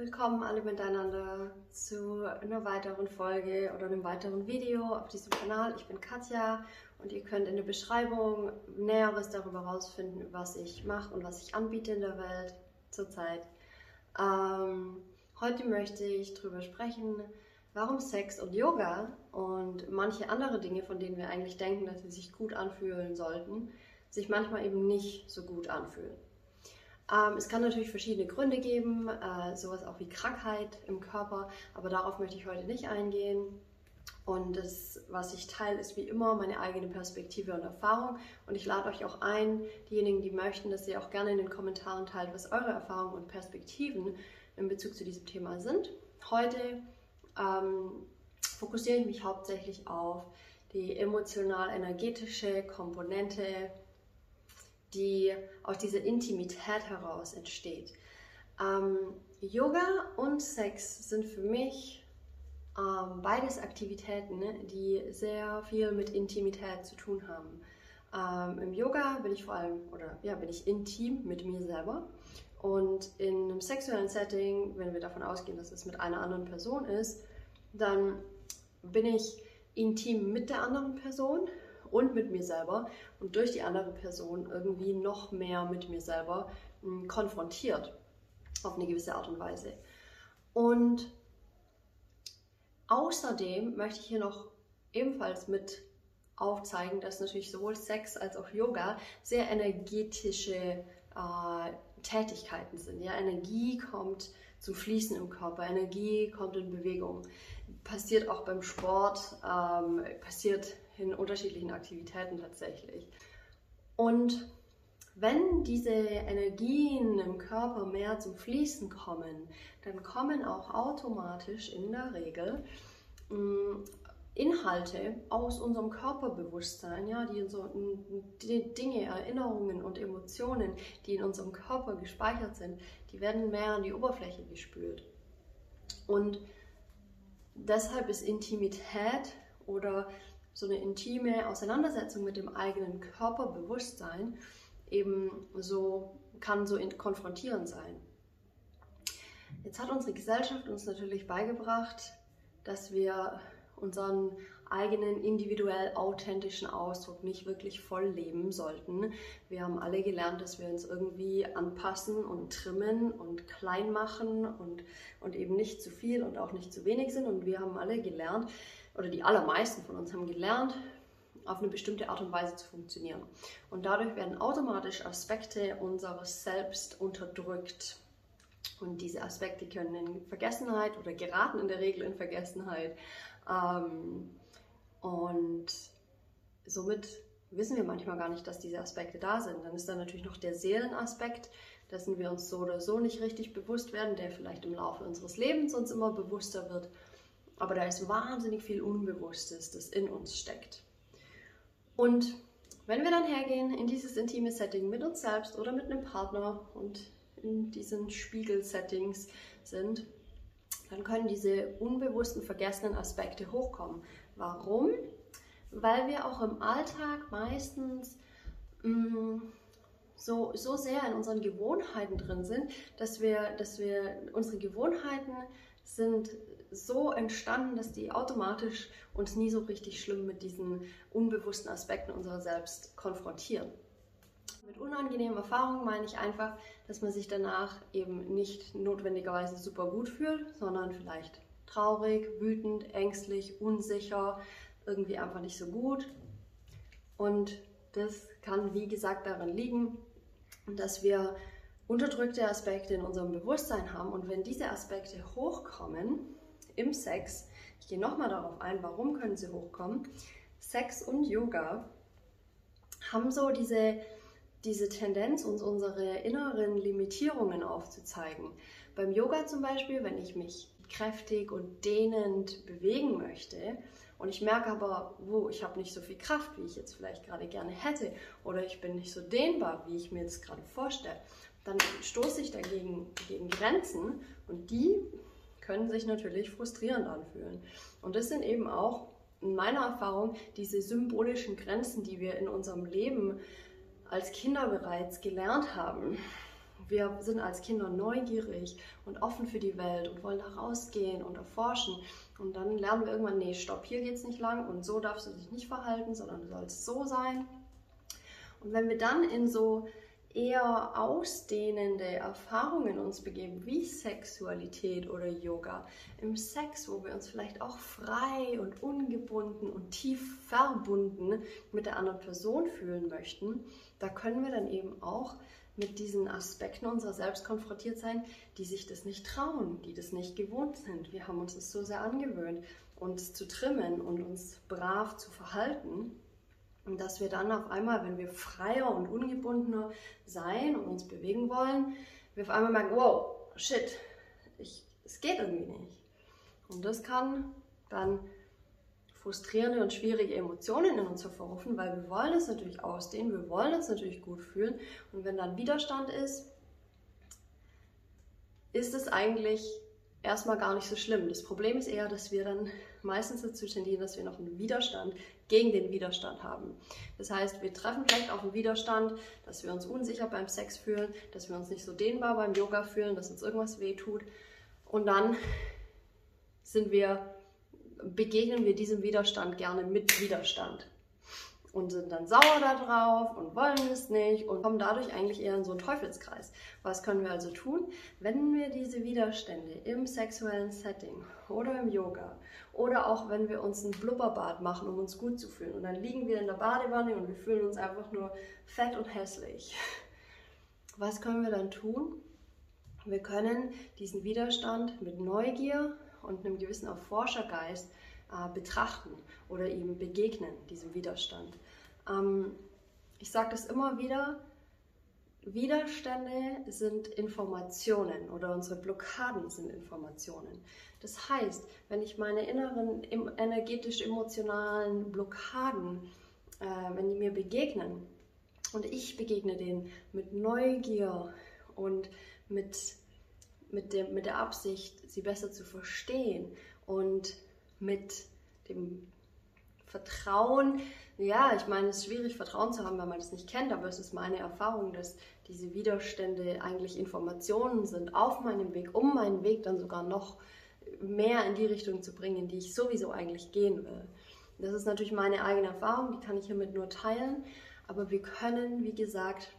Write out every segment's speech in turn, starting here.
Willkommen alle miteinander zu einer weiteren Folge oder einem weiteren Video auf diesem Kanal. Ich bin Katja und ihr könnt in der Beschreibung Näheres darüber herausfinden, was ich mache und was ich anbiete in der Welt zurzeit. Ähm, heute möchte ich darüber sprechen, warum Sex und Yoga und manche andere Dinge, von denen wir eigentlich denken, dass sie sich gut anfühlen sollten, sich manchmal eben nicht so gut anfühlen. Ähm, es kann natürlich verschiedene Gründe geben, äh, sowas auch wie Krankheit im Körper, aber darauf möchte ich heute nicht eingehen. Und das, was ich teile, ist wie immer meine eigene Perspektive und Erfahrung. Und ich lade euch auch ein, diejenigen, die möchten, dass ihr auch gerne in den Kommentaren teilt, was eure Erfahrungen und Perspektiven in Bezug zu diesem Thema sind. Heute ähm, fokussiere ich mich hauptsächlich auf die emotional-energetische Komponente die aus dieser Intimität heraus entsteht. Ähm, Yoga und Sex sind für mich ähm, beides Aktivitäten, ne, die sehr viel mit Intimität zu tun haben. Ähm, Im Yoga bin ich vor allem, oder ja, bin ich intim mit mir selber. Und in einem sexuellen Setting, wenn wir davon ausgehen, dass es mit einer anderen Person ist, dann bin ich intim mit der anderen Person und mit mir selber und durch die andere Person irgendwie noch mehr mit mir selber hm, konfrontiert auf eine gewisse Art und Weise. Und außerdem möchte ich hier noch ebenfalls mit aufzeigen, dass natürlich sowohl Sex als auch Yoga sehr energetische äh, Tätigkeiten sind. Ja, Energie kommt zum Fließen im Körper, Energie kommt in Bewegung. Passiert auch beim Sport, ähm, passiert in unterschiedlichen Aktivitäten tatsächlich. Und wenn diese Energien im Körper mehr zum Fließen kommen, dann kommen auch automatisch in der Regel mm, Inhalte aus unserem Körperbewusstsein, ja, die, so, die Dinge, Erinnerungen und Emotionen, die in unserem Körper gespeichert sind, die werden mehr an die Oberfläche gespült. Und deshalb ist Intimität oder so eine intime Auseinandersetzung mit dem eigenen Körperbewusstsein eben so kann so konfrontierend sein. Jetzt hat unsere Gesellschaft uns natürlich beigebracht, dass wir unseren eigenen individuell authentischen Ausdruck nicht wirklich voll leben sollten. Wir haben alle gelernt, dass wir uns irgendwie anpassen und trimmen und klein machen und, und eben nicht zu viel und auch nicht zu wenig sind. Und wir haben alle gelernt, oder die allermeisten von uns haben gelernt, auf eine bestimmte Art und Weise zu funktionieren. Und dadurch werden automatisch Aspekte unseres Selbst unterdrückt. Und diese Aspekte können in Vergessenheit oder geraten in der Regel in Vergessenheit. Ähm, und somit wissen wir manchmal gar nicht, dass diese Aspekte da sind. Dann ist da natürlich noch der Seelenaspekt, dessen wir uns so oder so nicht richtig bewusst werden, der vielleicht im Laufe unseres Lebens uns immer bewusster wird. Aber da ist wahnsinnig viel Unbewusstes, das in uns steckt. Und wenn wir dann hergehen in dieses intime Setting mit uns selbst oder mit einem Partner und in diesen Spiegel-Settings sind, dann können diese unbewussten, vergessenen Aspekte hochkommen. Warum? Weil wir auch im Alltag meistens mh, mm, so, so sehr in unseren Gewohnheiten drin sind, dass wir, dass wir unsere Gewohnheiten sind so entstanden, dass die automatisch uns nie so richtig schlimm mit diesen unbewussten Aspekten unserer selbst konfrontieren. Mit unangenehmen Erfahrungen meine ich einfach, dass man sich danach eben nicht notwendigerweise super gut fühlt, sondern vielleicht traurig, wütend, ängstlich, unsicher, irgendwie einfach nicht so gut. Und das kann, wie gesagt, daran liegen, dass wir unterdrückte Aspekte in unserem Bewusstsein haben. Und wenn diese Aspekte hochkommen, im Sex. Ich gehe nochmal darauf ein, warum können sie hochkommen. Sex und Yoga haben so diese, diese Tendenz, uns unsere inneren Limitierungen aufzuzeigen. Beim Yoga zum Beispiel, wenn ich mich kräftig und dehnend bewegen möchte und ich merke aber, wo ich habe nicht so viel Kraft, wie ich jetzt vielleicht gerade gerne hätte oder ich bin nicht so dehnbar, wie ich mir jetzt gerade vorstelle, dann stoße ich dagegen gegen Grenzen und die können sich natürlich frustrierend anfühlen. Und das sind eben auch in meiner Erfahrung diese symbolischen Grenzen, die wir in unserem Leben als Kinder bereits gelernt haben. wir sind als Kinder neugierig und offen für die Welt und wollen da rausgehen und erforschen. Und dann lernen wir irgendwann, nee, stopp, hier geht es nicht lang und so darfst du dich nicht verhalten, sondern du sollst so sein. Und wenn wir dann in so eher ausdehnende Erfahrungen uns begeben, wie Sexualität oder Yoga, im Sex, wo wir uns vielleicht auch frei und ungebunden und tief verbunden mit der anderen Person fühlen möchten, da können wir dann eben auch mit diesen Aspekten unserer selbst konfrontiert sein, die sich das nicht trauen, die das nicht gewohnt sind. Wir haben uns das so sehr angewöhnt, uns zu trimmen und uns brav zu verhalten. Und dass wir dann auf einmal, wenn wir freier und ungebundener sein und uns bewegen wollen, wir auf einmal merken, wow, shit, es geht irgendwie nicht. Und das kann dann frustrierende und schwierige Emotionen in uns hervorrufen, weil wir wollen es natürlich ausdehnen, wir wollen uns natürlich gut fühlen. Und wenn dann Widerstand ist, ist es eigentlich erstmal gar nicht so schlimm. Das Problem ist eher, dass wir dann meistens dazu tendieren, dass wir noch einen Widerstand gegen den Widerstand haben. Das heißt, wir treffen vielleicht auf einen Widerstand, dass wir uns unsicher beim Sex fühlen, dass wir uns nicht so dehnbar beim Yoga fühlen, dass uns irgendwas wehtut. Und dann sind wir begegnen wir diesem Widerstand gerne mit Widerstand und sind dann sauer darauf und wollen es nicht und kommen dadurch eigentlich eher in so einen Teufelskreis. Was können wir also tun? Wenn wir diese Widerstände im sexuellen Setting oder im Yoga oder auch wenn wir uns ein Blubberbad machen, um uns gut zu fühlen und dann liegen wir in der Badewanne und wir fühlen uns einfach nur fett und hässlich. Was können wir dann tun? Wir können diesen Widerstand mit Neugier und einem gewissen Erforschergeist äh, betrachten oder ihm begegnen, diesem Widerstand. Ähm, ich sage das immer wieder, Widerstände sind Informationen oder unsere Blockaden sind Informationen. Das heißt, wenn ich meine inneren energetisch-emotionalen Blockaden, äh, wenn die mir begegnen und ich begegne denen mit Neugier und mit mit, dem, mit der Absicht, sie besser zu verstehen und mit dem Vertrauen. Ja, ich meine, es ist schwierig, Vertrauen zu haben, wenn man das nicht kennt, aber es ist meine Erfahrung, dass diese Widerstände eigentlich Informationen sind auf meinem Weg, um meinen Weg dann sogar noch mehr in die Richtung zu bringen, in die ich sowieso eigentlich gehen will. Das ist natürlich meine eigene Erfahrung, die kann ich hiermit nur teilen, aber wir können, wie gesagt,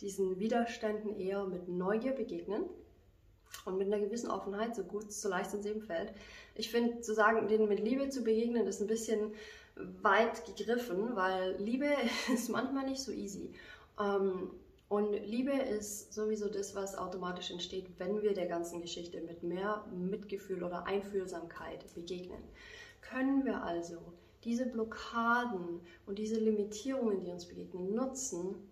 diesen Widerständen eher mit Neugier begegnen und mit einer gewissen Offenheit, so gut, so leicht es eben fällt. Ich finde, zu sagen, denen mit Liebe zu begegnen, ist ein bisschen weit gegriffen, weil Liebe ist manchmal nicht so easy. Ähm, und Liebe ist sowieso das, was automatisch entsteht, wenn wir der ganzen Geschichte mit mehr Mitgefühl oder Einfühlsamkeit begegnen. Können wir also diese Blockaden und diese Limitierungen, die uns begegnen, nutzen,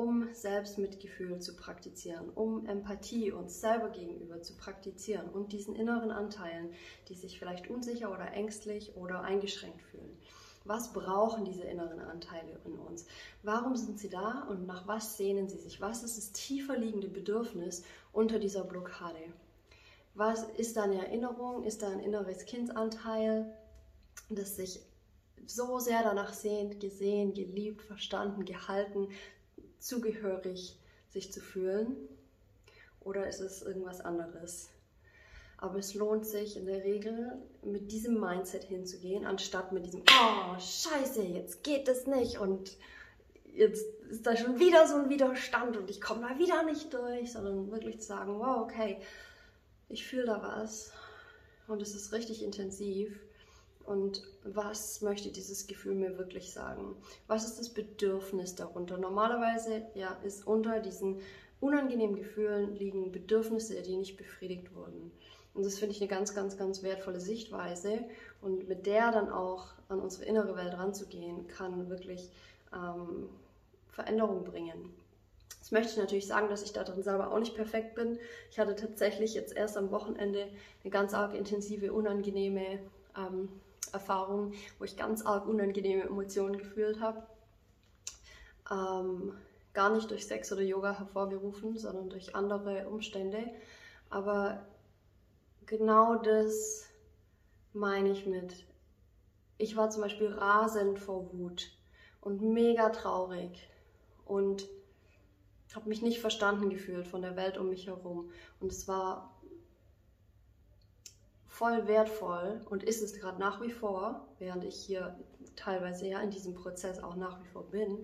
um Selbstmitgefühl zu praktizieren, um Empathie uns selber gegenüber zu praktizieren und diesen inneren Anteilen, die sich vielleicht unsicher oder ängstlich oder eingeschränkt fühlen. Was brauchen diese inneren Anteile in uns? Warum sind sie da und nach was sehnen sie sich? Was ist das tiefer liegende Bedürfnis unter dieser Blockade? Was ist da eine Erinnerung? Ist da ein inneres Kindsanteil, das sich so sehr danach sehnt, gesehen, geliebt, verstanden, gehalten, zugehörig sich zu fühlen oder ist es irgendwas anderes? Aber es lohnt sich in der Regel mit diesem Mindset hinzugehen, anstatt mit diesem, oh, scheiße, jetzt geht es nicht und jetzt ist da schon wieder so ein Widerstand und ich komme da wieder nicht durch, sondern wirklich zu sagen, wow, okay, ich fühle da was und es ist richtig intensiv und was möchte dieses Gefühl mir wirklich sagen? Was ist das Bedürfnis darunter? Normalerweise ja, ist unter diesen unangenehmen Gefühlen liegen Bedürfnisse, die nicht befriedigt wurden. Und das finde ich eine ganz, ganz, ganz wertvolle Sichtweise. Und mit der dann auch an unsere innere Welt ranzugehen, kann wirklich ähm, Veränderung bringen. Jetzt möchte ich natürlich sagen, dass ich da drin selber auch nicht perfekt bin. Ich hatte tatsächlich jetzt erst am Wochenende eine ganz arg intensive, unangenehme ähm, Erfahrungen, wo ich ganz arg unangenehme Emotionen gefühlt habe. Ähm, gar nicht durch Sex oder Yoga hervorgerufen, sondern durch andere Umstände. Aber genau das meine ich mit. Ich war zum Beispiel rasend vor Wut und mega traurig und habe mich nicht verstanden gefühlt von der Welt um mich herum. Und es war voll wertvoll und ist es gerade nach wie vor, während ich hier teilweise ja in diesem Prozess auch nach wie vor bin,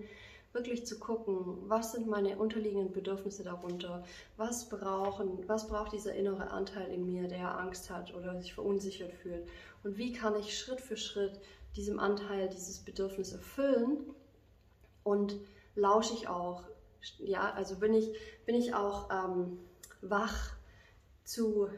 wirklich zu gucken, was sind meine unterliegenden Bedürfnisse darunter, was brauchen, was braucht dieser innere Anteil in mir, der Angst hat oder sich verunsichert fühlt? Und wie kann ich Schritt für Schritt diesem Anteil dieses Bedürfnis erfüllen? Und lausche ich auch, ja, also bin ich, bin ich auch ähm, wach zu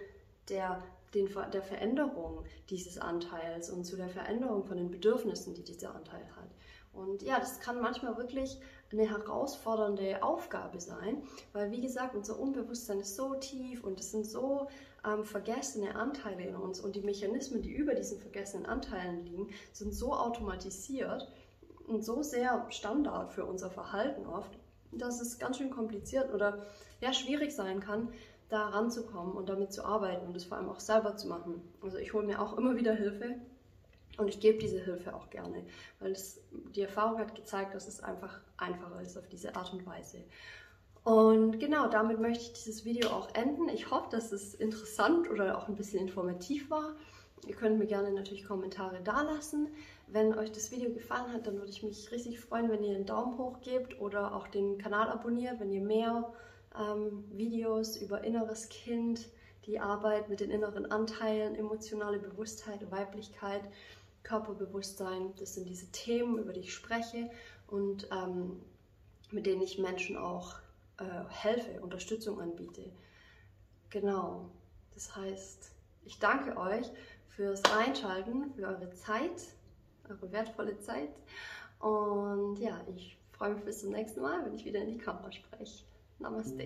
der den, der Veränderung dieses Anteils und zu der Veränderung von den Bedürfnissen, die dieser Anteil hat. Und ja, das kann manchmal wirklich eine herausfordernde Aufgabe sein, weil wie gesagt, unser Unbewusstsein ist so tief und es sind so ähm, vergessene Anteile in uns und die Mechanismen, die über diesen vergessenen Anteilen liegen, sind so automatisiert und so sehr Standard für unser Verhalten oft, dass es ganz schön kompliziert oder ja schwierig sein kann, da ranzukommen und damit zu arbeiten und es vor allem auch selber zu machen. Also ich hole mir auch immer wieder Hilfe und ich gebe diese Hilfe auch gerne, weil es, die Erfahrung hat gezeigt, dass es einfach einfacher ist auf diese Art und Weise. Und genau, damit möchte ich dieses Video auch enden. Ich hoffe, dass es interessant oder auch ein bisschen informativ war. Ihr könnt mir gerne natürlich Kommentare dalassen. Wenn euch das Video gefallen hat, dann würde ich mich richtig freuen, wenn ihr einen Daumen hoch gebt oder auch den Kanal abonniert, wenn ihr mehr ähm, Videos über inneres Kind, die Arbeit mit den inneren Anteilen, emotionale Bewusstheit, Weiblichkeit Körperbewusstsein. Das sind diese Themen, über die ich spreche und ähm, mit denen ich Menschen auch äh, helfe, Unterstützung anbiete. Genau. Das heißt, ich danke euch fürs Reinschalten, für eure Zeit, eure wertvolle Zeit. Und ja, ich freue mich bis zum nächsten Mal, wenn ich wieder in die Kamera spreche. Namaste.